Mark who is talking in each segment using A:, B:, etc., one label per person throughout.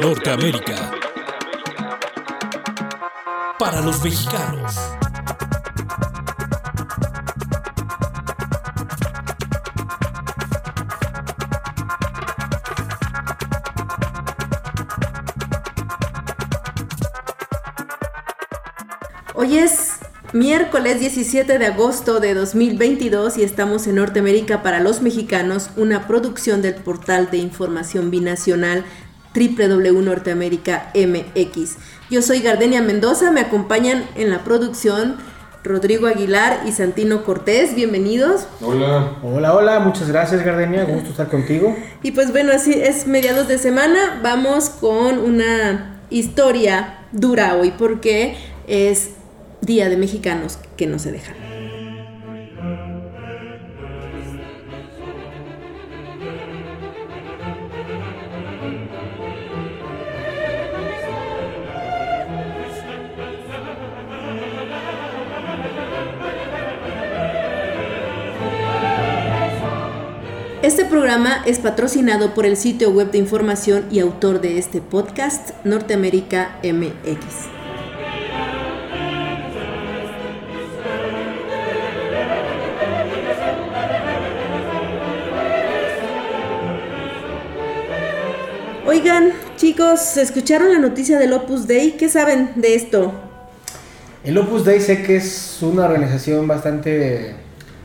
A: Norteamérica. Para los mexicanos.
B: Hoy es miércoles 17 de agosto de 2022 y estamos en Norteamérica para los mexicanos, una producción del portal de información binacional www.norteamerica MX. Yo soy Gardenia Mendoza, me acompañan en la producción Rodrigo Aguilar y Santino Cortés, bienvenidos.
C: Hola.
D: Hola, hola, muchas gracias Gardenia, gusto estar contigo.
B: Y pues bueno, así es mediados de semana, vamos con una historia dura hoy porque es Día de Mexicanos que no se dejan. Programa es patrocinado por el sitio web de información y autor de este podcast, Norteamérica MX. Oigan, chicos, ¿escucharon la noticia del Opus Dei? ¿Qué saben de esto?
D: El Opus Dei sé que es una organización bastante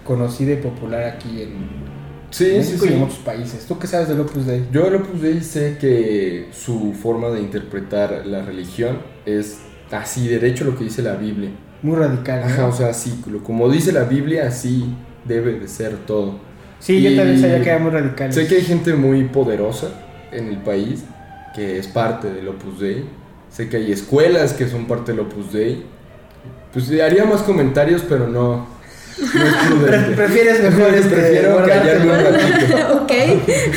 D: conocida y popular aquí en
C: Sí,
D: México
C: sí,
D: y en
C: sí.
D: otros países. ¿Tú qué sabes del Opus Dei?
C: Yo del Opus Dei sé que su forma de interpretar la religión es así, derecho lo que dice la Biblia.
D: Muy radical. ¿no?
C: Ajá, o sea, así, como dice la Biblia, así debe de ser todo.
D: sí, yo
C: y-
D: también sabía que era muy radical.
C: Sé que hay gente muy poderosa en el país que es parte del Opus Dei. Sé que hay escuelas que son parte del Opus Dei. Pues haría más comentarios, pero no. No
D: Pre- prefieres mejor este,
C: Prefiero callarme un ratito.
B: ok,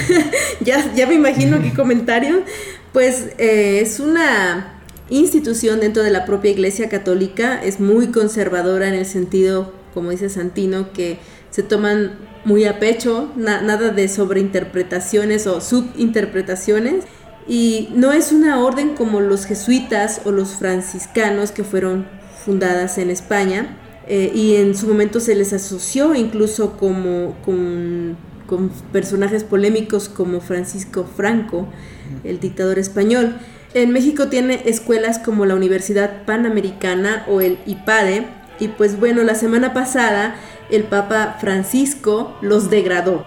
B: ya, ya me imagino qué comentario. Pues eh, es una institución dentro de la propia Iglesia Católica, es muy conservadora en el sentido, como dice Santino, que se toman muy a pecho, na- nada de sobreinterpretaciones o subinterpretaciones. Y no es una orden como los jesuitas o los franciscanos que fueron fundadas en España, eh, y en su momento se les asoció incluso como con, con personajes polémicos como Francisco Franco, el dictador español. En México tiene escuelas como la Universidad Panamericana o el IPADE, y pues bueno, la semana pasada el Papa Francisco los degradó.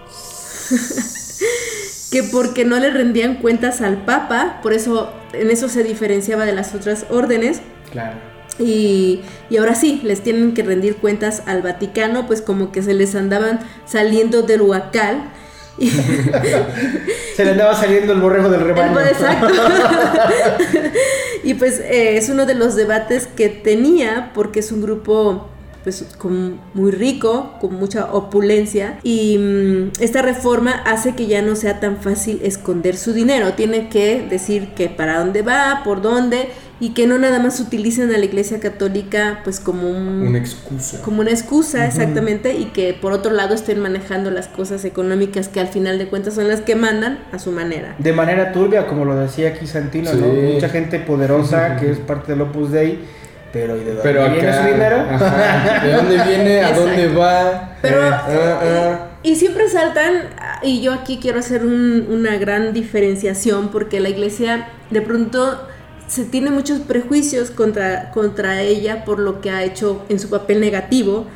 B: que porque no le rendían cuentas al Papa, por eso en eso se diferenciaba de las otras órdenes,
D: Claro.
B: Y, y ahora sí, les tienen que rendir cuentas al Vaticano, pues como que se les andaban saliendo del huacal.
D: Se le andaba saliendo el borrego del rebaño.
B: Exacto. y pues eh, es uno de los debates que tenía, porque es un grupo pues con- muy rico, con mucha opulencia, y mm, esta reforma hace que ya no sea tan fácil esconder su dinero. Tiene que decir que para dónde va, por dónde, y que no nada más utilicen a la Iglesia Católica pues como un,
C: Una excusa.
B: como una excusa, exactamente, y que por otro lado estén manejando las cosas económicas que al final de cuentas son las que mandan a su manera.
D: De manera turbia, como lo decía aquí Santino,
C: Sí.
D: ¿no? Mucha gente poderosa que es parte del Opus Dei, pero ¿y de dónde
C: Pero
D: viene
C: acá,
D: su dinero?
C: ajá, ¿De dónde viene? ¿A dónde va?
B: Pero,
C: Eh, ah, ah.
B: Y siempre saltan, y yo aquí quiero hacer un- una gran diferenciación porque la iglesia de pronto se tiene muchos prejuicios contra, contra ella por lo que ha hecho en su papel negativo,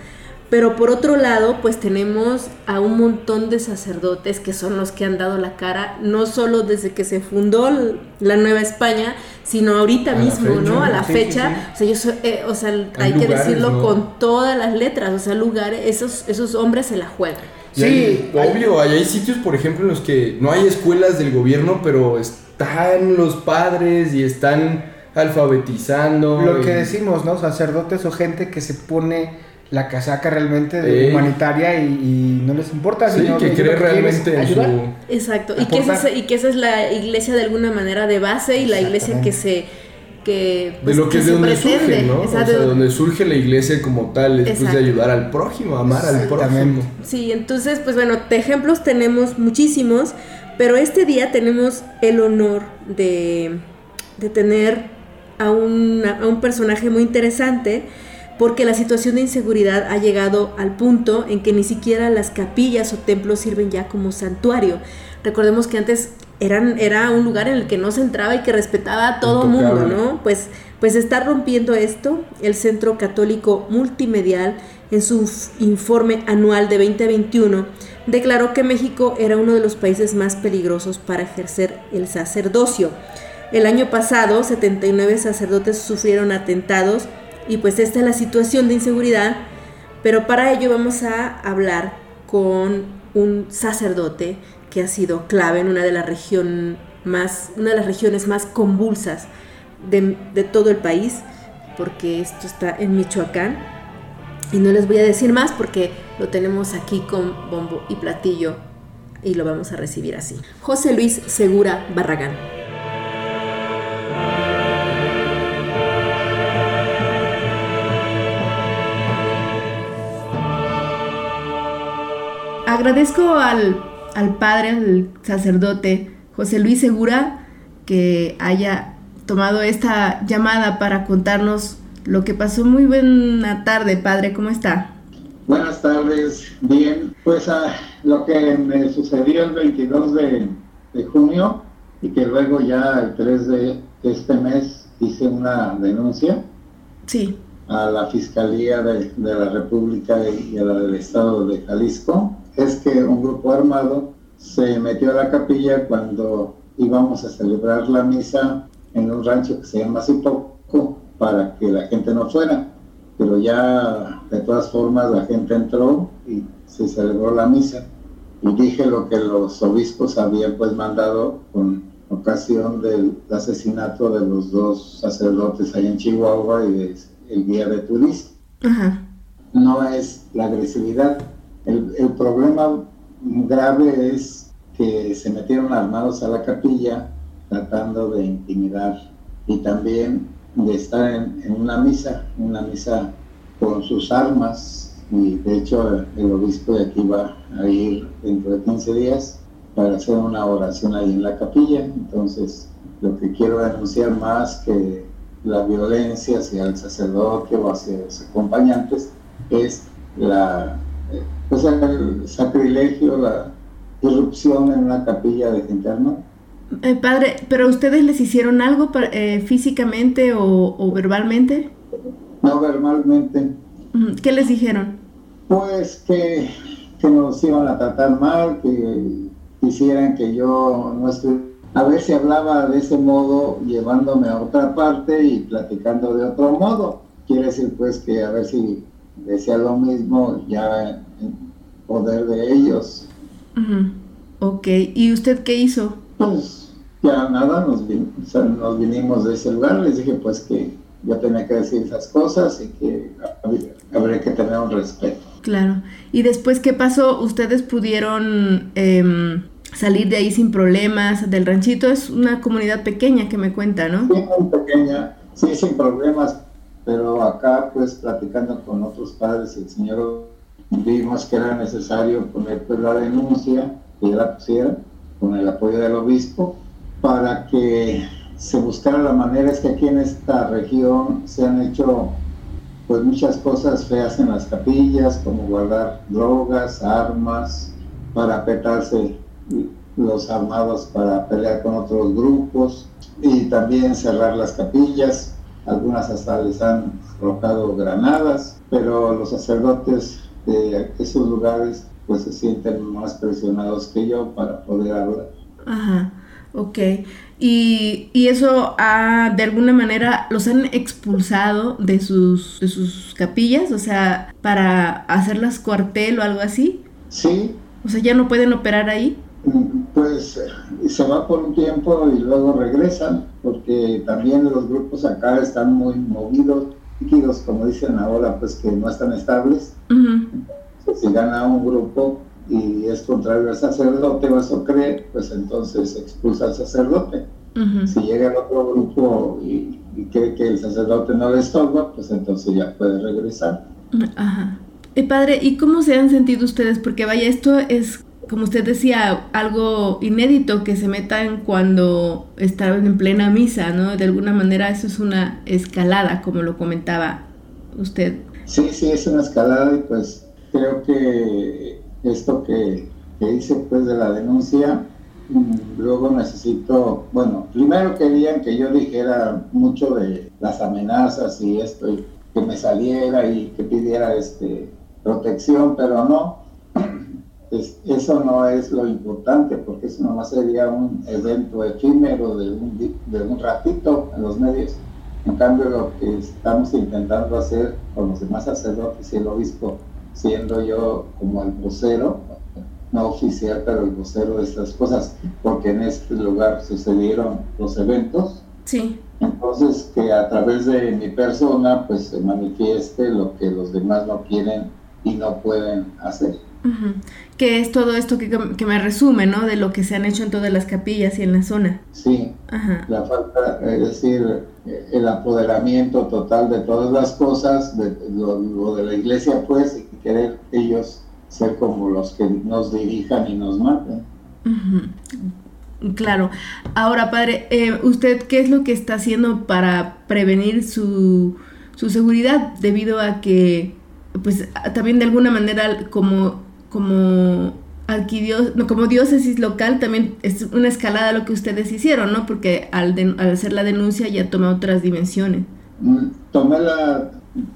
B: pero por otro lado pues tenemos a un montón de sacerdotes que son los que han dado la cara, no solo desde que se fundó la Nueva España, sino ahorita
C: A
B: mismo,
C: fecha,
B: ¿no? A la
D: sí, sí,
B: fecha. O sea, yo soy- eh, o sea, hay que
C: lugares,
B: decirlo
C: ¿no?
B: con todas las letras, o sea, lugares, esos, esos hombres se la juegan.
C: Y
D: Sí,
C: hay- obvio, hay, hay sitios, por ejemplo, en los que no hay escuelas del gobierno, pero están los padres y están alfabetizando.
D: Lo
C: y-
D: que decimos, ¿no? Sacerdotes o gente que se pone la casaca realmente de humanitaria y, y no les importa.
C: Sí,
D: sino
C: que cree realmente en
D: ayudar.
C: su...
B: Exacto, y que, esa y que esa es la iglesia de alguna manera de base y la iglesia que se... Que,
C: De
B: pues,
C: lo que es de donde
B: pretende.
C: surge, ¿no?
B: O sea,
C: o sea,
B: de-
C: donde surge la iglesia como tal, después
B: Exacto.
C: de ayudar al prójimo, amar al prójimo.
B: Sí, entonces, pues bueno, de ejemplos tenemos muchísimos, Pero este día tenemos el honor de, de tener a, una- a un personaje muy interesante porque la situación de inseguridad ha llegado al punto en que ni siquiera las capillas o templos sirven ya como santuario. Recordemos que antes eran, era un lugar en el que no se entraba y que respetaba a todo mundo. ¿no? Pues, pues está rompiendo esto el Centro Católico Multimedial en su informe anual de 2021 declaró que México era uno de los países más peligrosos para ejercer el sacerdocio. El año pasado 79 sacerdotes sufrieron atentados y pues esta es la situación de inseguridad, pero para ello vamos a hablar con un sacerdote que ha sido clave en una de las región más una de las regiones más convulsas de todo el país, porque esto está en Michoacán. Y no les voy a decir más porque lo tenemos aquí con bombo y platillo y lo vamos a recibir así. José Luis Segura Barragán. Agradezco al, al padre, al sacerdote José Luis Segura, que haya tomado esta llamada para contarnos lo que pasó. Muy buena tarde, padre, ¿cómo está?
E: Buenas tardes, bien. Pues ah, lo que me sucedió el 22 de, de junio y que luego ya el 3 de este mes hice una denuncia
B: Sí.
E: a la Fiscalía de, de la República y a la del Estado de Jalisco, es que un grupo armado se metió a la capilla cuando íbamos a celebrar la misa en un rancho que se llama Zipoco para que la gente no fuera. Pero ya de todas formas la gente entró y se celebró la misa. Y dije lo que los obispos habían pues mandado con ocasión del asesinato de los dos sacerdotes ahí en Chihuahua y de- el guía de turismo no es la agresividad. El, el problema grave es que se metieron armados a la capilla tratando de intimidar y también de estar en, una misa, una misa con sus armas y de hecho el obispo de aquí va a ir dentro de 15 días para hacer una oración ahí en la capilla. Entonces, lo que quiero denunciar más que la violencia hacia el sacerdote o hacia los acompañantes es la, pues el sacrilegio, la irrupción en una capilla de armada.
B: Eh, padre, ¿pero ustedes les hicieron algo eh, físicamente o, o verbalmente?
E: No verbalmente.
B: ¿Qué les dijeron?
E: pues que, que nos iban a tratar mal, que quisieran que yo no estuviera. A ver si hablaba de ese modo, llevándome a otra parte y platicando de otro modo. Quiere decir, pues, que a ver si decía lo mismo ya poder de ellos.
B: Ujú. Ok, ¿y usted qué hizo?
E: Pues ya nada, nos, vin- o sea, nos vinimos de ese lugar, les dije pues que yo tenía que decir esas cosas y que hab- habría que tener un respeto.
B: Claro. ¿Y después qué pasó? ¿Ustedes pudieron em, salir de ahí sin problemas? Del ranchito es una comunidad pequeña que me cuenta, ¿no?
E: Sí, muy pequeña, sí, sin problemas, pero acá pues platicando con otros padres el señor vimos que era necesario poner pues la denuncia, que la pusiera, con el apoyo del obispo, para que se buscara la manera, es que aquí en esta región se han hecho pues muchas cosas feas en las capillas, como guardar drogas, armas, para petarse los armados para pelear con otros grupos y también cerrar las capillas. Algunas hasta les han arrojado granadas, pero los sacerdotes de esos lugares pues se sienten más presionados que yo para poder hablar.
B: Ajá, ok. Y, y eso ha, de alguna manera, los han expulsado de sus, de sus capillas, o sea, para hacerlas cuartel o algo así.
E: Sí,
B: O sea, ya no pueden operar ahí.
E: pues se va por un tiempo y luego regresan, porque también los grupos acá están muy movidos, líquidos, como dicen ahora, pues que no están estables. Si gana un grupo y es contrario al sacerdote o eso cree, pues entonces expulsa al sacerdote. Si llega el otro grupo y, y cree que el sacerdote no le estorba, pues entonces ya puede regresar.
B: Ajá. Eh, padre, ¿y cómo se han sentido ustedes? Porque vaya, esto es como usted decía, algo inédito que se metan cuando estaban en plena misa, ¿no? De alguna manera eso es una escalada, como lo comentaba usted.
E: Sí, sí, es una escalada y pues creo que esto que, que hice pues de la denuncia, mm, luego necesito, bueno, primero querían que yo dijera mucho de las amenazas y esto, y que me saliera y que pidiera este protección, pero no, eso no es lo importante, porque eso nomás sería un evento efímero de un, de un ratito en los medios. En cambio, lo que estamos intentando hacer con los demás sacerdotes y el obispo, siendo yo como el vocero, no oficial, pero el vocero de estas cosas, porque en este lugar sucedieron los eventos.
B: Sí.
E: Entonces, que a través de mi persona, pues se manifieste lo que los demás no quieren y no pueden hacer.
B: Que es todo esto que, que, me resume, ¿no? De lo que se han hecho en todas las capillas y en la zona.
E: Sí. La falta, es decir, el apoderamiento total de todas las cosas, de lo, de la iglesia, pues, y querer ellos ser como los que nos dirijan y nos maten.
B: Claro. Ahora, padre, eh, ¿usted qué es lo que está haciendo para prevenir su, su seguridad debido a que, pues, también de alguna manera como como como diócesis local también es una escalada lo que ustedes hicieron, ¿no? Porque al, hacer la denuncia ya toma otras dimensiones.
E: Mm, tomé la,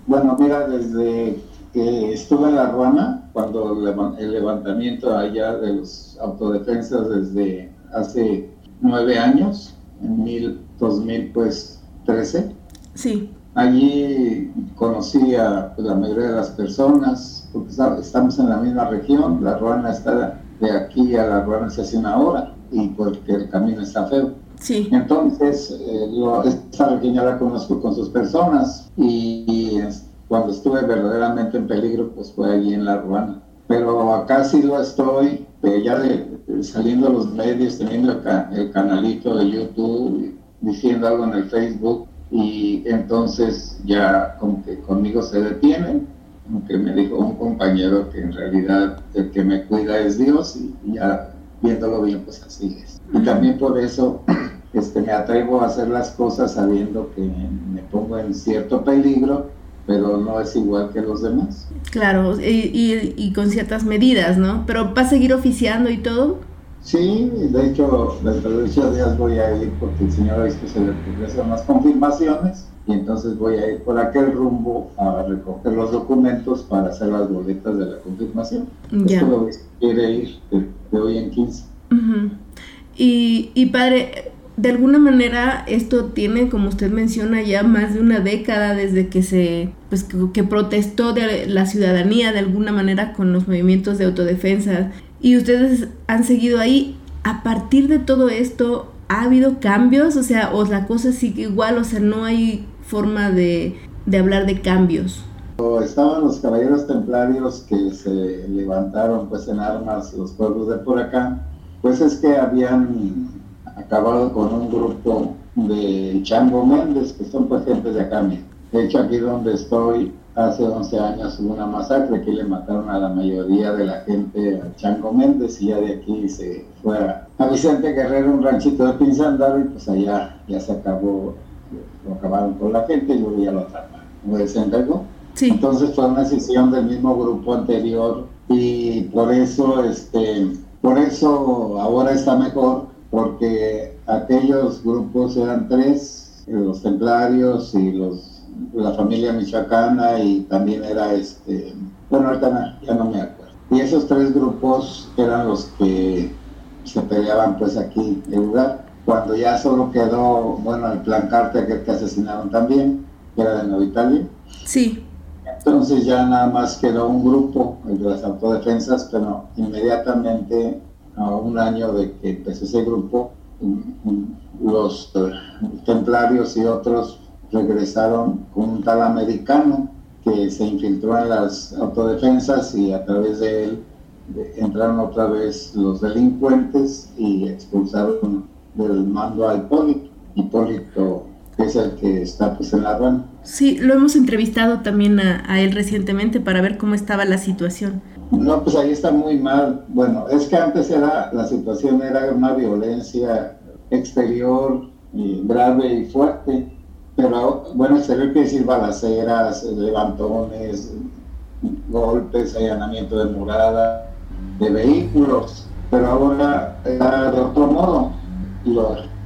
E: bueno, mira, desde que estuve en La Ruana, cuando el levantamiento allá de los autodefensas desde hace nueve años, en mil, 2013. pues,
B: Sí.
E: Allí conocí a pues, la mayoría de las personas, porque estamos en la misma región, la Ruana está de aquí a la Ruana se hace una hora y porque el camino está feo.
B: Sí.
E: Entonces, eh, esta región la conozco con sus personas y, cuando estuve verdaderamente en peligro, pues fue allí en la Ruana. Pero acá sí lo estoy, eh, ya saliendo a los medios, teniendo el, el canalito de YouTube, diciendo algo en el Facebook y entonces ya como que conmigo se detienen que me dijo un compañero que en realidad el que me cuida es Dios y, ya viéndolo bien pues así es. Y también por eso este, me atrevo a hacer las cosas sabiendo que me pongo en cierto peligro, pero no es igual que los demás.
B: Claro, y, y, con ciertas medidas, ¿no? Pero ¿va a seguir oficiando y todo?
E: Sí, de hecho, dentro de ocho días voy a ir porque el señor visto que se le regresan las confirmaciones y entonces voy a ir por aquel rumbo a recoger los documentos para hacer las boletas de la confirmación. Ya. Esto quiere ir de, hoy en 15.
B: y, y padre, de alguna manera esto tiene, como usted menciona, ya más de una década desde que se, pues que, protestó de la ciudadanía de alguna manera con los movimientos de autodefensa y ustedes han seguido ahí. A partir de todo esto, ¿ha habido cambios? O sea, o la cosa sigue igual, o sea, no hay forma de, hablar de cambios?
E: Estaban los caballeros templarios que se levantaron pues en armas los pueblos de por acá, pues es que habían acabado con un grupo de Chango Méndez, que son pues gente de acá. De hecho aquí donde estoy, hace 11 años hubo una masacre que le mataron a la mayoría de la gente a Chango Méndez y ya de aquí se fue a, Vicente Guerrero, un ranchito de Pinzandaro y pues allá ya se acabó lo acabaron con la gente y luego ya lo atraparon. ¿Me
B: Sí.
E: Entonces fue una decisión del mismo grupo anterior y por eso, este, por eso ahora está mejor, porque aquellos grupos eran tres, los templarios y los la familia michoacana y también era este, bueno ahorita ya no me acuerdo. Y esos tres grupos eran los que se peleaban pues aquí en lugar cuando ya solo quedó, bueno, el plan Carter que asesinaron también, que era de Nueva Italia.
B: Sí.
E: Entonces ya nada más quedó un grupo, el de las autodefensas, pero inmediatamente, a un año de que empezó ese grupo, los eh, templarios y otros regresaron con un tal americano que se infiltró en las autodefensas y a través de él entraron otra vez los delincuentes y expulsaron del mando a Hipólito. Hipólito es el que está pues en la rama.
B: Sí, lo hemos entrevistado también a, él recientemente para ver cómo estaba la situación.
E: No, pues ahí está muy mal. Bueno, es que antes era la situación era una violencia exterior y grave y fuerte, bueno, exterior quiere decir balaceras, levantones, golpes, allanamiento de morada, de vehículos, pero ahora era de otro modo.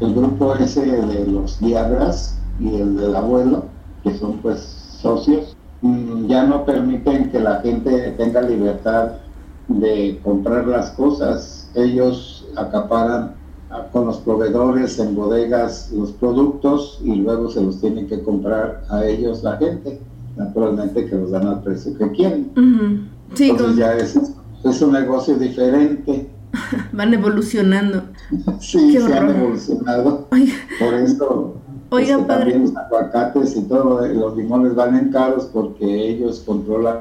E: el grupo ese de los diabras y el del abuelo, que son pues socios, mm, ya no permiten que la gente tenga libertad de comprar las cosas. Ellos acaparan con los proveedores en bodegas los productos y luego se los tienen que comprar a ellos la gente. Naturalmente que los dan al precio que quieren. Entonces ya es, es un negocio diferente.
B: Van evolucionando.
E: sí, se han evolucionado. Por eso Oiga, este, padre. También los aguacates y todo, los limones valen caros porque ellos controlan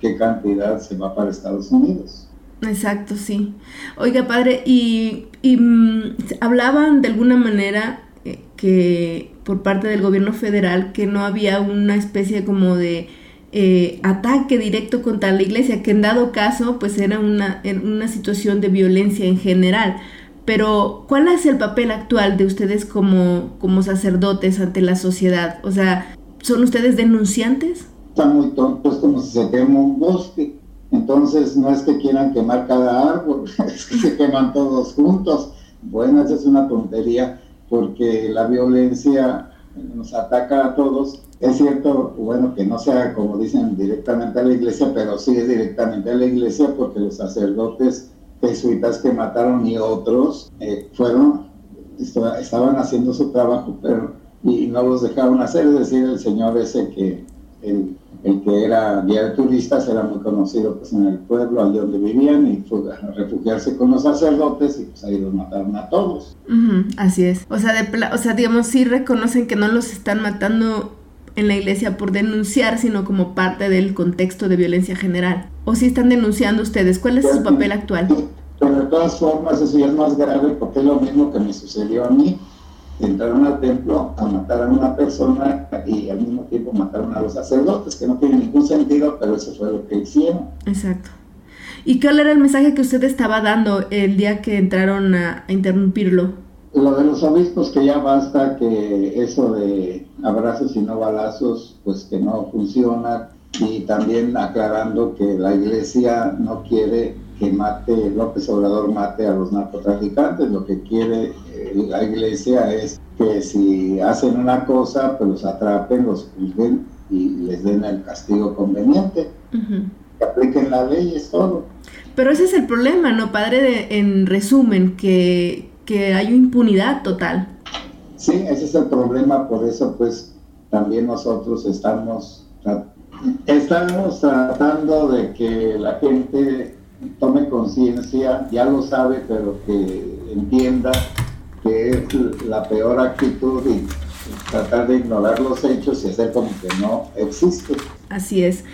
E: qué cantidad se va para Estados Unidos.
B: Exacto, sí. Oiga, padre, y, mm, hablaban de alguna manera eh, que por parte del gobierno federal que no había una especie como de eh, ataque directo contra la iglesia, que en dado caso pues era una, una situación de violencia en general. Pero, ¿cuál es el papel actual de ustedes como, como sacerdotes ante la sociedad? O sea, ¿son ustedes denunciantes?
E: Están muy tontos como si se quema un bosque. Entonces, no es que quieran quemar cada árbol, es que se queman todos juntos. Bueno, esa es una tontería, porque la violencia nos ataca a todos. Es cierto, bueno, que no sea como dicen directamente a la iglesia, pero sí es directamente a la iglesia porque los sacerdotes jesuitas que mataron y otros eh, fueron, estaban haciendo su trabajo, pero y no los dejaron hacer, es decir, el señor ese que, el, que era guía de turistas era muy conocido pues en el pueblo, allí donde vivían, y fue a refugiarse con los sacerdotes y pues ahí los mataron a todos.
B: así es, o sea, de, o sea, digamos, sí reconocen que no los están matando en la iglesia por denunciar, sino como parte del contexto de violencia general? ¿O si están denunciando ustedes? ¿Cuál es su papel actual?
E: Pero de todas formas, eso ya es más grave porque es lo mismo que me sucedió a mí. Entraron al templo a matar a una persona y al mismo tiempo mataron a los sacerdotes, que no tiene ningún sentido, pero eso fue lo que hicieron.
B: Exacto. ¿Y cuál era el mensaje que usted estaba dando el día que entraron a interrumpirlo?
E: lo de los obispos que ya basta que eso de abrazos y no balazos pues que no funciona y también aclarando que la iglesia no quiere que mate López Obrador mate a los narcotraficantes lo que quiere la iglesia es que si hacen una cosa pues los atrapen los juzguen y les den el castigo conveniente. Que apliquen la ley es todo.
B: Pero ese es el problema no padre de, en resumen que que hay impunidad total.
E: Sí, ese es el problema, por eso pues también nosotros estamos, estamos tratando de que la gente tome conciencia, ya lo sabe, pero que entienda que es la peor actitud y tratar de ignorar los hechos y hacer como que no existe.
B: Así es.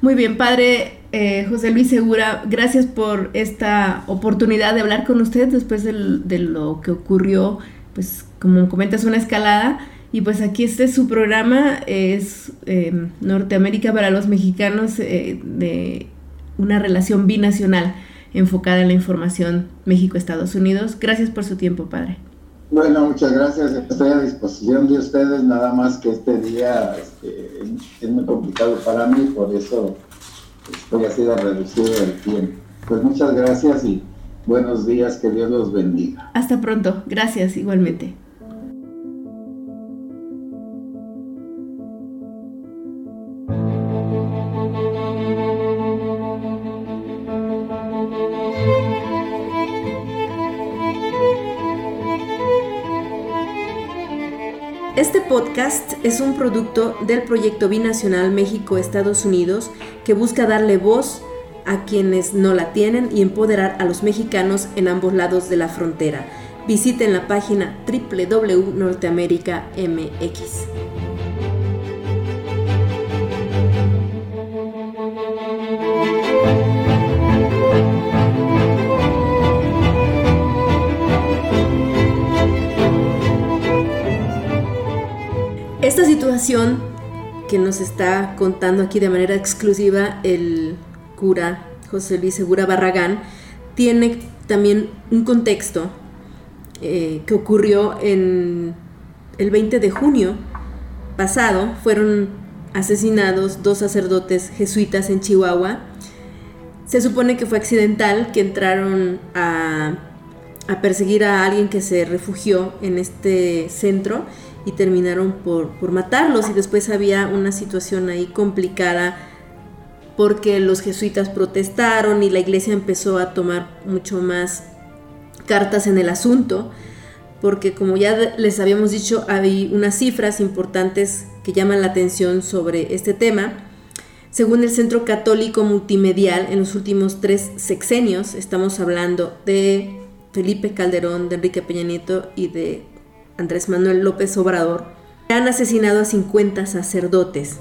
B: Muy bien, padre eh, José Luis Segura, gracias por esta oportunidad de hablar con usted después de lo que ocurrió, pues como comentas, una escalada. Y pues aquí este su programa, es em, Norteamérica para los mexicanos eh, de una relación binacional enfocada en la información México-Estados Unidos. Gracias por su tiempo, padre.
E: Bueno, muchas gracias. Estoy a disposición de ustedes, nada más que este día este, es muy complicado para mí, por eso estoy así de reducido el tiempo. Pues muchas gracias y buenos días, que Dios los bendiga.
B: Hasta pronto, gracias igualmente. Este podcast es un producto del proyecto binacional México-Estados Unidos que busca darle voz a quienes no la tienen y empoderar a los mexicanos en ambos lados de la frontera. Visiten la página www.norteamerica.mx. que nos está contando aquí de manera exclusiva el cura José Luis Segura Barragán, tiene también un contexto eh, que ocurrió en el 20 de junio pasado. Fueron asesinados dos sacerdotes jesuitas en Chihuahua. Se supone que fue accidental, que entraron a perseguir a alguien que se refugió en este centro y terminaron por, por matarlos y después había una situación ahí complicada porque los jesuitas protestaron y la iglesia empezó a tomar mucho más cartas en el asunto, porque como ya les habíamos dicho, hay unas cifras importantes que llaman la atención sobre este tema. Según el Centro Católico Multimedial, en los últimos tres sexenios, estamos hablando de Felipe Calderón, de Enrique Peña Nieto y de Andrés Manuel López Obrador, han asesinado a 50 sacerdotes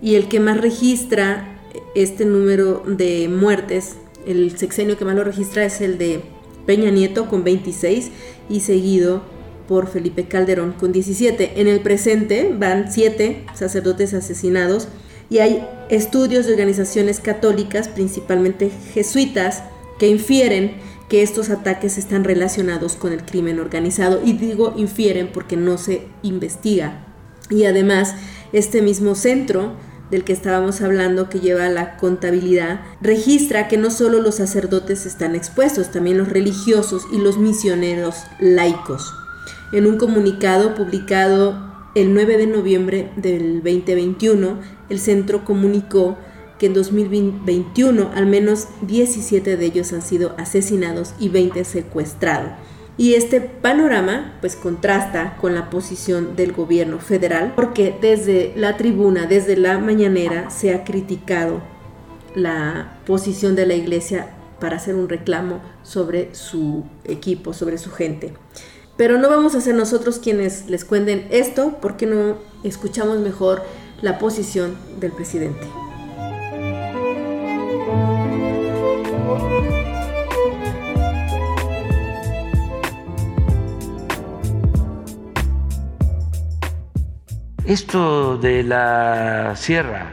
B: y el que más registra este número de muertes, el sexenio que más lo registra es el de Peña Nieto con 26 y seguido por Felipe Calderón con 17. En el presente van 7 sacerdotes asesinados y hay estudios de organizaciones católicas, principalmente jesuitas, que infieren que estos ataques están relacionados con el crimen organizado. Y digo infieren porque no se investiga. Y además, este mismo centro del que estábamos hablando que lleva la contabilidad, registra que no solo los sacerdotes están expuestos, también los religiosos y los misioneros laicos. En un comunicado publicado el 9 de noviembre del 2021, el centro comunicó que en 2021 al menos 17 de ellos han sido asesinados y 20 secuestrados. Y este panorama pues contrasta con la posición del gobierno federal porque desde la tribuna, desde la mañanera se ha criticado la posición de la iglesia para hacer un reclamo sobre su equipo, sobre su gente. Pero no vamos a ser nosotros quienes les cuenten esto porque no escuchamos mejor la posición del presidente.
F: Esto de la sierra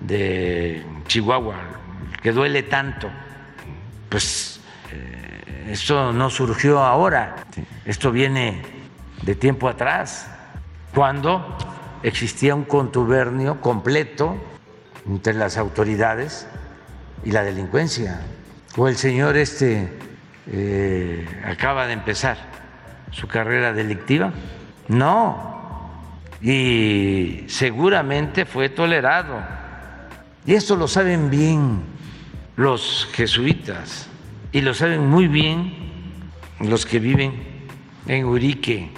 F: de Chihuahua, que duele tanto, pues eh, esto no surgió ahora, esto viene de tiempo atrás, cuando existía un contubernio completo entre las autoridades y la delincuencia. O el señor este eh, acaba de empezar su carrera delictiva. No, y seguramente fue tolerado. Y esto lo saben bien los jesuitas y lo saben muy bien los que viven en Urique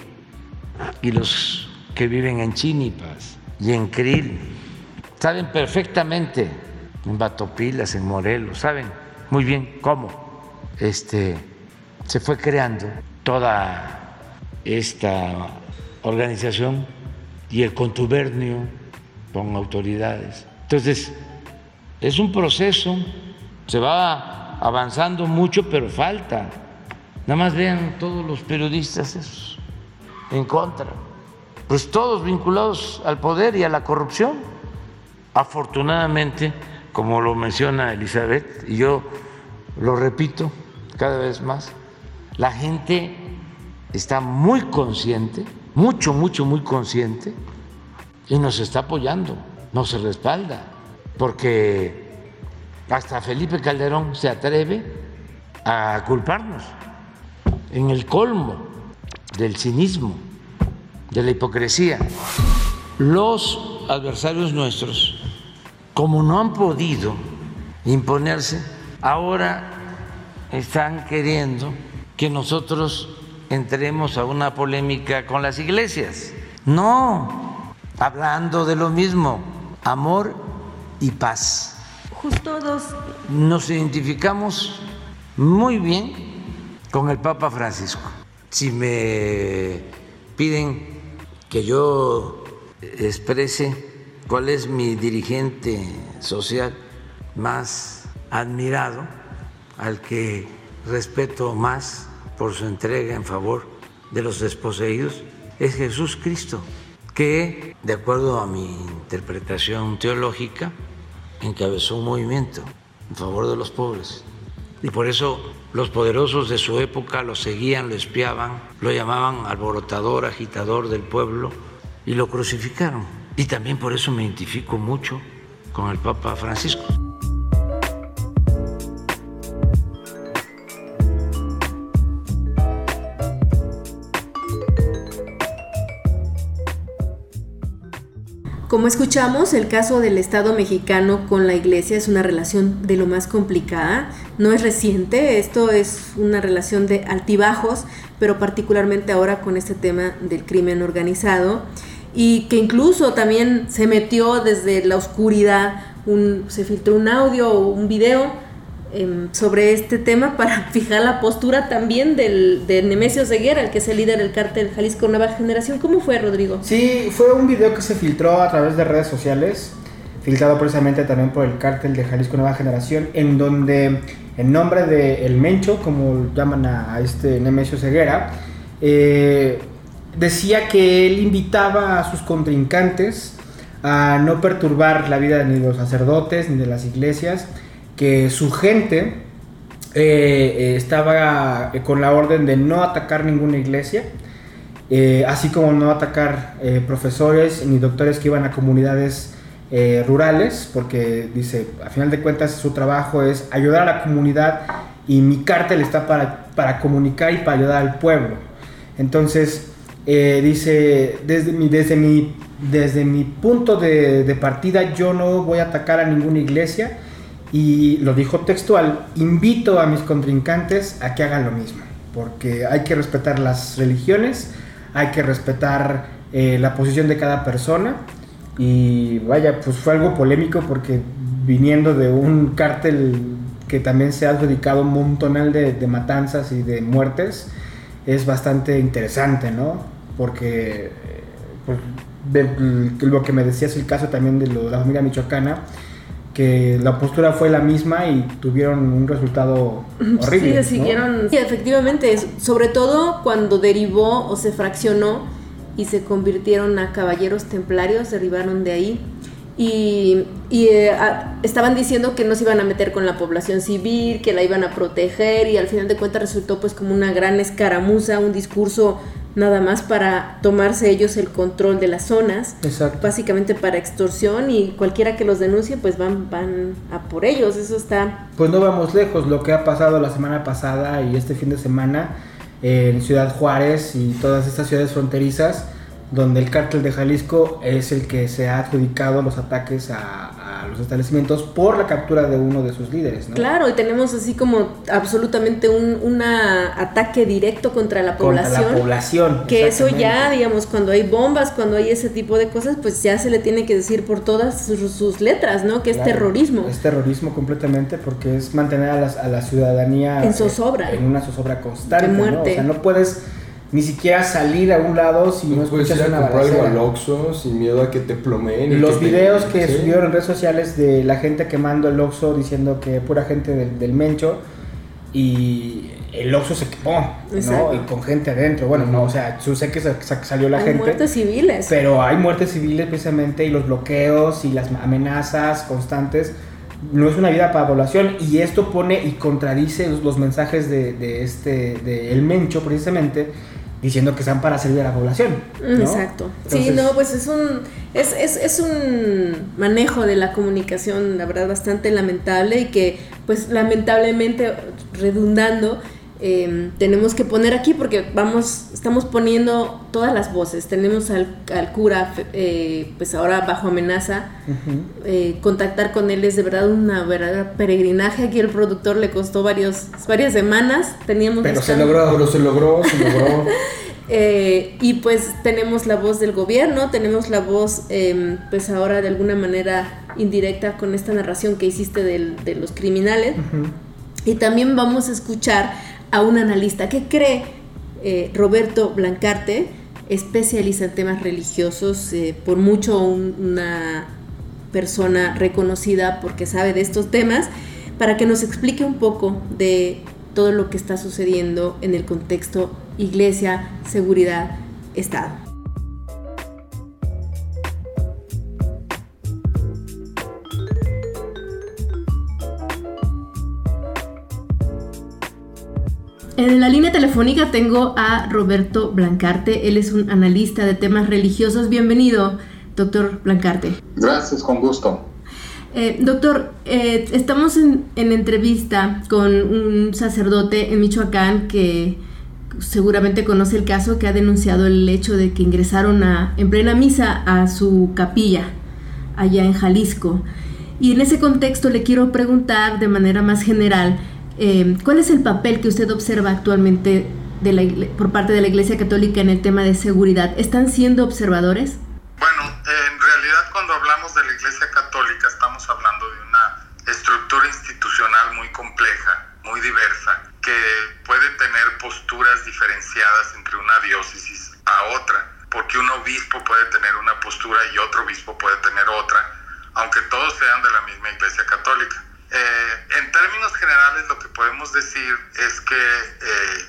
F: y los que viven en Chinipas y en Krill. Saben perfectamente en Batopilas, en Morelos, saben muy bien cómo este, se fue creando toda esta organización y el contubernio con autoridades. Entonces, es un proceso, se va avanzando mucho, pero falta. Nada más vean todos los periodistas esos en contra, pues todos vinculados al poder y a la corrupción. Afortunadamente, como lo menciona Elizabeth, y yo lo repito cada vez más, la gente está muy consciente mucho, mucho, muy consciente y nos está apoyando, nos respalda, porque hasta Felipe Calderón se atreve a culparnos en el colmo del cinismo, de la hipocresía. Los adversarios nuestros, como no han podido imponerse, ahora están queriendo que nosotros entremos a una polémica con las iglesias. No, hablando de lo mismo, amor y paz.
B: Justo dos.
F: Nos identificamos muy bien con el Papa Francisco. Si me piden que yo exprese cuál es mi dirigente social más admirado, al que respeto más, por su entrega en favor de los desposeídos es Jesús Cristo, que, de acuerdo a mi interpretación teológica, encabezó un movimiento en favor de los pobres. Y por eso los poderosos de su época lo seguían, lo espiaban, lo llamaban alborotador, agitador del pueblo y lo crucificaron. Y también por eso me identifico mucho con el Papa Francisco.
B: Como escuchamos, el caso del Estado mexicano con la Iglesia es una relación de lo más complicada. No es reciente, esto es una relación de altibajos, pero particularmente ahora con este tema del crimen organizado y que incluso también se metió desde la oscuridad, se filtró un audio o un video em, sobre este tema para fijar la postura también del, de Nemesio Ceguera, el que es el líder del cártel Jalisco Nueva Generación. ¿Cómo fue, Rodrigo?
D: Sí, fue un video que se filtró a través de redes sociales, filtrado precisamente también por el cártel de Jalisco Nueva Generación, en donde en nombre de El Mencho, como llaman a, este Nemesio Ceguera, eh, decía que él invitaba a sus contrincantes a no perturbar la vida ni de los sacerdotes ni de las iglesias, que su gente eh, estaba con la orden de no atacar ninguna iglesia, eh, así como no atacar eh, profesores ni doctores que iban a comunidades rurales, porque dice, a final de cuentas su trabajo es ayudar a la comunidad y mi cártel está para, para comunicar y para ayudar al pueblo. Entonces, dice, desde mi, desde mi desde mi punto de, partida yo no voy a atacar a ninguna iglesia y lo dijo textual, invito a mis contrincantes a que hagan lo mismo, porque hay que respetar las religiones, hay que respetar eh, la posición de cada persona y vaya, pues fue algo polémico porque viniendo de un cártel que también se ha adjudicado un montonal de, matanzas y de muertes, es bastante interesante, ¿no? Porque eh, pues, lo que me decías el caso también de la familia michoacana, que la postura fue la misma y tuvieron un resultado horrible.
B: Sí, siguieron. Sí, efectivamente, sobre todo cuando derivó o se fraccionó y se convirtieron a caballeros templarios, derivaron de ahí. Y, eh, estaban diciendo que no se iban a meter con la población civil, que la iban a proteger y al final de cuentas resultó pues como una gran escaramuza, un discurso nada más para tomarse ellos el control de las zonas, básicamente para extorsión y cualquiera que los denuncie pues van, van a por ellos, eso está...
D: Pues no vamos lejos, lo que ha pasado la semana pasada y este fin de semana en Ciudad Juárez y todas estas ciudades fronterizas, donde el cártel de Jalisco es el que se ha adjudicado los ataques a, los establecimientos por la captura de uno de sus líderes. ¿no?
B: Claro, y tenemos así como absolutamente un ataque directo contra la población.
D: Contra la población.
B: Que eso ya, digamos, cuando hay bombas, cuando hay ese tipo de cosas, pues ya se le tiene que decir por todas sus, letras, ¿no? Que es terrorismo.
D: Es terrorismo completamente porque es mantener a, a la ciudadanía
B: en zozobra.
D: En una zozobra constante.
B: De muerte.
D: ¿no? O sea, no puedes ni siquiera salir a un lado si no,
C: no puedes ir a comprar algo al Oxxo sin miedo a que te plomeen.
D: Los
C: que
D: videos que subieron en redes sociales de la gente quemando el Oxxo diciendo que pura gente del, del Mencho y el Oxxo se quemó, ¿no? Y con gente adentro. Bueno, no, o sea, yo sé que salió la
B: hay
D: gente.
B: muertes civiles.
D: Pero hay muertes civiles precisamente y los bloqueos y las amenazas constantes. No es una vida para población y esto pone y contradice los, los mensajes de, de este, de El Mencho precisamente, diciendo que están para servir a la población. ¿no?
B: Exacto. sí, no, pues es un, es, es, es, un manejo de la comunicación, la verdad, bastante lamentable y que, pues lamentablemente, redundando, eh, tenemos que poner aquí porque vamos, estamos poniendo todas las voces. Tenemos al, al cura, eh, pues ahora bajo amenaza.
D: Uh -huh.
B: eh, contactar con él es de verdad una verdadera peregrinaje. Aquí el productor le costó varios, varias semanas. Teníamos
D: pero se logró,
C: pero se logró, se logró.
B: Eh, y pues tenemos la voz del gobierno, tenemos la voz, eh, pues ahora de alguna manera indirecta con esta narración que hiciste del, de los criminales.
D: Uh -huh.
B: Y también vamos a escuchar a un analista que cree eh, Roberto Blancarte, especialista en temas religiosos, eh, por mucho un, una persona reconocida porque sabe de estos temas, para que nos explique un poco de todo lo que está sucediendo en el contexto iglesia, seguridad, Estado. En la línea telefónica tengo a Roberto Blancarte, él es un analista de temas religiosos. Bienvenido, doctor Blancarte.
E: Gracias, con gusto.
B: Eh, doctor, eh, estamos en, en, entrevista con un sacerdote en Michoacán que seguramente conoce el caso, que ha denunciado el hecho de que ingresaron a, en plena misa a su capilla allá en Jalisco. Y en ese contexto le quiero preguntar de manera más general, eh, ¿Cuál es el papel que usted observa actualmente por parte de la Iglesia Católica en el tema de seguridad? ¿Están siendo observadores?
G: Bueno, en realidad cuando hablamos de la Iglesia Católica estamos hablando de una estructura institucional muy compleja, muy diversa, que puede tener posturas diferenciadas entre una diócesis a otra, porque un obispo puede tener una postura y otro obispo puede tener otra, aunque todos sean de la misma Iglesia Católica. Eh, generales lo que podemos decir es que eh,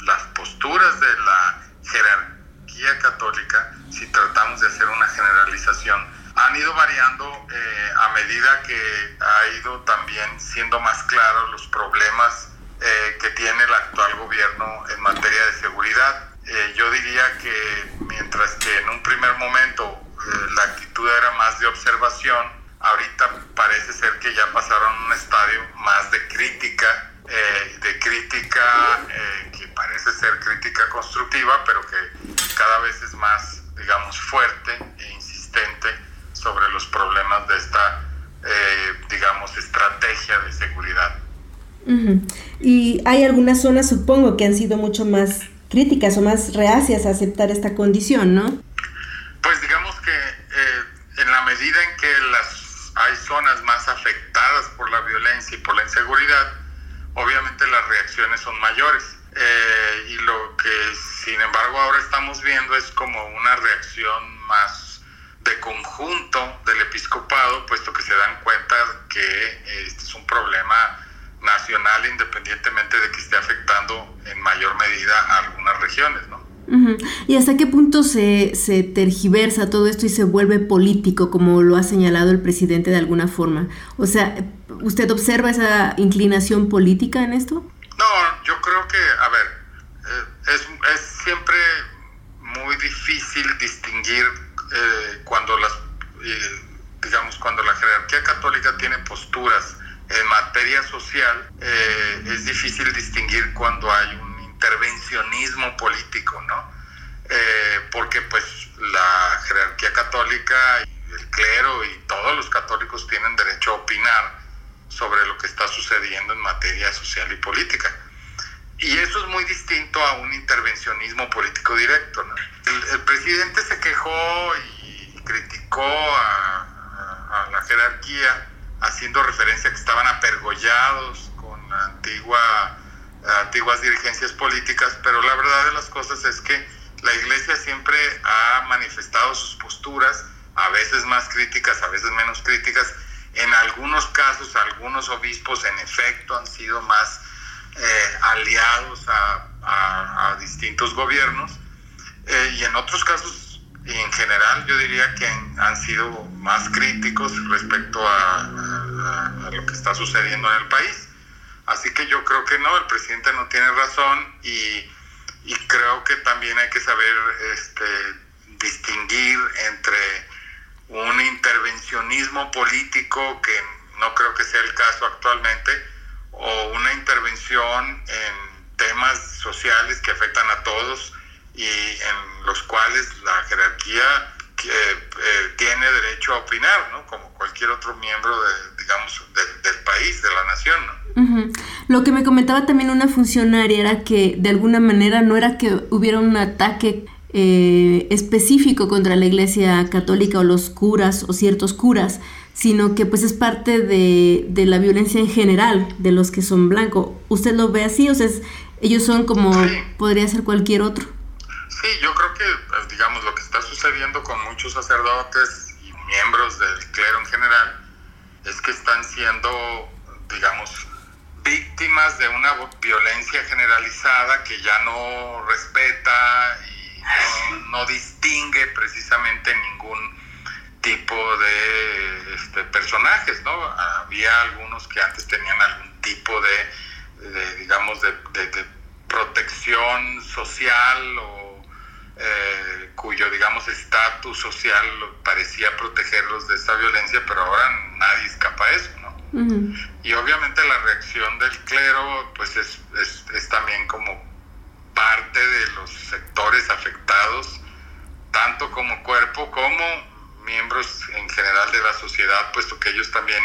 G: las posturas de la jerarquía católica, si tratamos de hacer una generalización, han ido variando eh, a medida que ha ido también siendo más claros los problemas que tiene el actual gobierno en materia de seguridad. yo diría que mientras que en un primer momento la actitud era más de observación, ahorita parece ser que ya pasaron un estadio más de crítica, eh, de crítica eh, que parece ser crítica constructiva, pero que cada vez es más, digamos, fuerte e insistente sobre los problemas de esta, eh, digamos, estrategia de seguridad.
B: Y hay algunas zonas, supongo, que han sido mucho más críticas o más reacias a aceptar esta condición, ¿no?
G: Pues digamos que en la medida en que las hay zonas más afectadas por la violencia y por la inseguridad, obviamente las reacciones son mayores. Eh, y lo que sin embargo ahora estamos viendo es como una reacción más de conjunto del episcopado, puesto que se dan cuenta que este es un problema nacional independientemente de que esté afectando en mayor medida a algunas regiones, ¿no?
B: ¿Y hasta qué punto se, se, tergiversa todo esto y se vuelve político, como lo ha señalado el presidente de alguna forma? O sea, ¿usted observa esa inclinación política en esto?
G: No, yo creo que, a ver, eh, es, es, siempre muy difícil distinguir eh, cuando las, eh, digamos, cuando la jerarquía católica tiene posturas en materia social, es difícil distinguir cuando hay un intervencionismo político, ¿no? Eh, porque pues la jerarquía católica y el clero y todos los católicos tienen derecho a opinar sobre lo que está sucediendo en materia social y política. Y eso es muy distinto a un intervencionismo político directo. ¿no? El, presidente se quejó y criticó a, a, la jerarquía haciendo referencia a que estaban apergollados con la antigua antiguas dirigencias políticas, pero la verdad de las cosas es que la Iglesia siempre ha manifestado sus posturas, a veces más críticas, a veces menos críticas. En algunos casos, algunos obispos en efecto han sido más eh, aliados a, distintos gobiernos eh, y en otros casos, y en general, yo diría que han sido más críticos respecto a lo que está sucediendo en el país. Así que yo creo que no, el presidente no tiene razón y, creo que también hay que saber este, distinguir entre un intervencionismo político, que no creo que sea el caso actualmente, o una intervención en temas sociales que afectan a todos y en los cuales la jerarquía eh, tiene derecho a opinar, ¿no? Como cualquier otro miembro, de, digamos, del país, de la nación, ¿no?
B: Lo que me comentaba también una funcionaria era que de alguna manera no era que hubiera un ataque eh, específico contra la Iglesia Católica o los curas o ciertos curas, sino que pues es parte de, de la violencia en general de los que son blancos. ¿Usted lo ve así? O sea, ellos son como podría ser cualquier otro.
G: Sí, yo creo que, pues, digamos, lo que está sucediendo con muchos sacerdotes y miembros del clero en general es que están siendo, digamos, víctimas de una violencia generalizada que ya no respeta y no, distingue precisamente ningún tipo de este, personajes, ¿no? Había algunos que antes tenían algún tipo de, digamos, de, protección social o eh, cuyo, digamos, estatus social parecía protegerlos de esta violencia, pero ahora nadie escapa a eso, ¿no? Y obviamente la reacción del clero, pues es, es, es también como parte de los sectores afectados, tanto como cuerpo como miembros en general de la sociedad, puesto que ellos también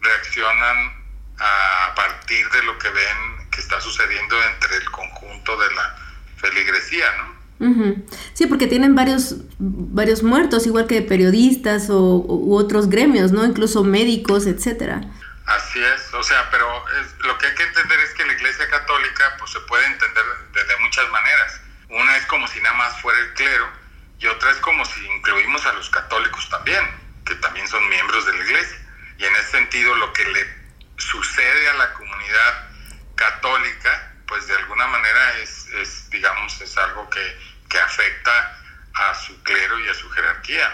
G: reaccionan a partir de lo que ven que está sucediendo entre el conjunto de la feligresía, ¿no?
B: Sí, porque tienen varios, varios muertos, igual que periodistas o, u otros gremios, ¿no? Incluso médicos, etcétera.
G: Así es, o sea, pero lo que hay que entender es que la Iglesia Católica pues se puede entender de, muchas maneras. Una es como si nada más fuera el clero y otra es como si incluimos a los católicos también, que también son miembros de la Iglesia. Y en ese sentido lo que le sucede a la comunidad católica, pues de alguna manera es, es digamos, es algo que, que afecta a su clero y a su jerarquía.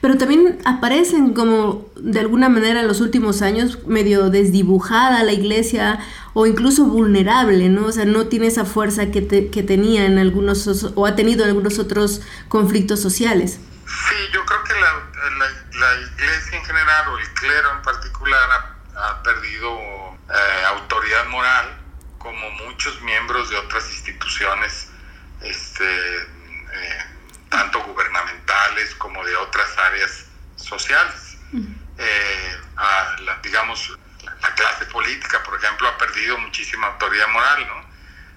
B: Pero también aparecen como de alguna manera en los últimos años medio desdibujada la iglesia o incluso vulnerable, ¿no? O sea, no tiene esa fuerza que, que tenía en algunos o ha tenido en algunos otros conflictos sociales.
G: Sí, yo creo que la, la, iglesia en general o el clero en particular ha, perdido eh, autoridad moral como muchos miembros de otras instituciones este, eh, tanto gubernamentales como de otras áreas sociales. Eh, digamos, la clase política, por ejemplo, ha perdido muchísima autoridad moral, ¿no?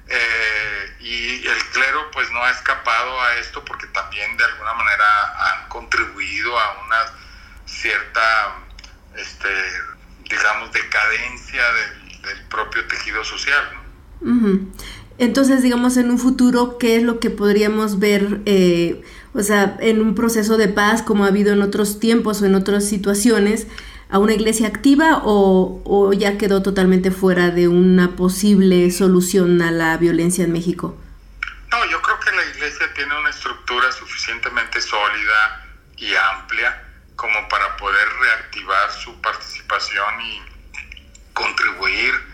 G: Eh, y el clero pues no ha escapado a esto porque también de alguna manera han contribuido a una cierta, este, digamos, decadencia del, propio tejido social. ¿no?
B: Entonces, digamos, en un futuro, ¿qué es lo que podríamos ver, eh, o sea, en un proceso de paz como ha habido en otros tiempos o en otras situaciones, a una iglesia activa o, ya quedó totalmente fuera de una posible solución a la violencia en México?
G: No, yo creo que la iglesia tiene una estructura suficientemente sólida y amplia como para poder reactivar su participación y contribuir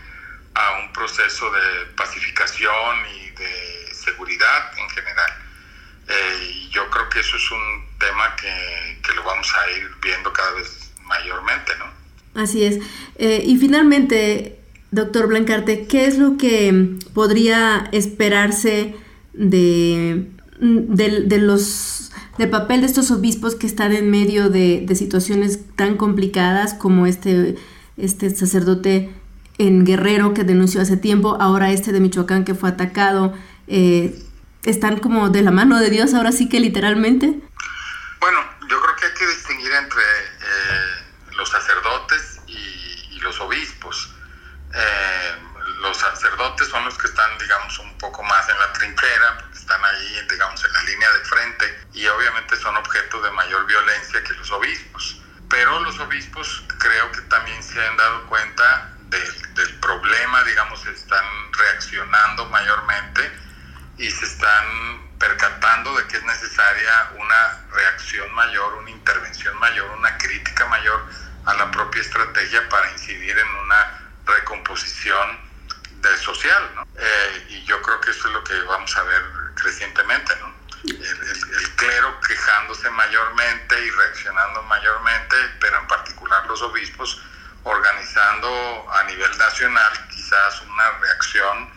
G: a un proceso de pacificación y de seguridad en general. Eh, y yo creo que eso es un tema que, lo vamos a ir viendo cada vez mayormente, ¿no?
B: Así es. Eh, y finalmente, doctor Blancarte, ¿qué es lo que podría esperarse de, de, del papel de estos obispos que están en medio de, de situaciones tan complicadas como este, este sacerdote en Guerrero que denunció hace tiempo, ahora este de Michoacán que fue atacado, eh, están como de la mano de Dios ahora sí que literalmente?
G: Bueno, yo creo que hay que distinguir entre eh, los sacerdotes y, los obispos. Eh, los sacerdotes son los que están, digamos, un poco más en la trinchera, están ahí, digamos, en la línea de frente y obviamente son objeto de mayor violencia que los obispos. Pero los obispos creo que también se han dado cuenta del, problema, digamos, están reaccionando mayormente y se están percatando de que es necesaria una reacción mayor, una intervención mayor, una crítica mayor a la propia estrategia para incidir en una recomposición de social. ¿no? Eh, y yo creo que eso es lo que vamos a ver crecientemente. ¿no? el, clero quejándose mayormente y reaccionando mayormente, pero en particular los obispos organizando a nivel nacional quizás una reacción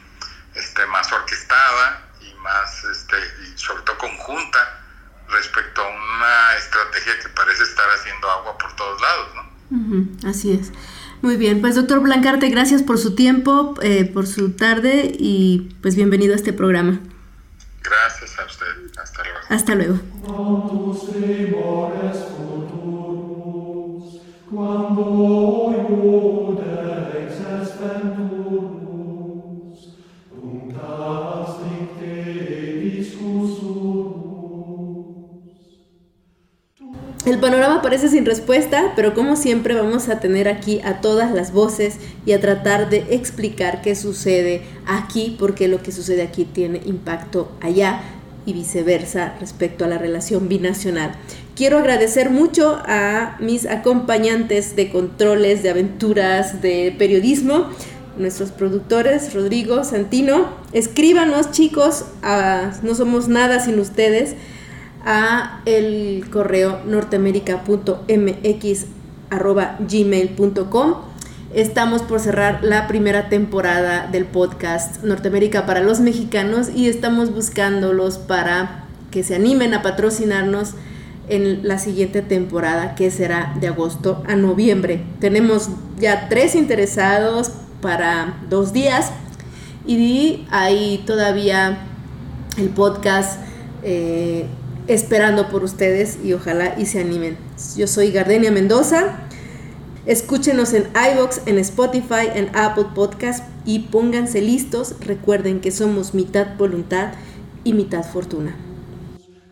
G: este, más orquestada y más, este, y sobre todo conjunta respecto a una estrategia que parece estar haciendo agua por todos lados,
B: ¿no? así es. Muy bien, pues doctor Blancarte, gracias por su tiempo, eh, por su tarde y pues bienvenido a este programa.
G: Gracias a usted, hasta luego.
B: Hasta luego. El panorama parece sin respuesta, pero como siempre vamos a tener aquí a todas las voces y a tratar de explicar qué sucede aquí, porque lo que sucede aquí tiene impacto allá y viceversa respecto a la relación binacional. Quiero agradecer mucho a mis acompañantes de controles, de aventuras, de periodismo. nuestros productores, Rodrigo, Santino. Escríbanos, chicos, no somos nada sin ustedes, a el correo norteamerica.mx.gmail.com. Estamos por cerrar la primera temporada del podcast Norteamérica para los mexicanos y estamos buscándolos para que se animen a patrocinarnos en la siguiente temporada que será de agosto a noviembre. Tenemos ya tres interesados para dos días y hay todavía el podcast eh, esperando por ustedes y ojalá y se animen. Yo soy Gardenia Mendoza. Escúchenos en iVoox, en Spotify, en Apple Podcast y pónganse listos. Recuerden que somos mitad voluntad y mitad fortuna.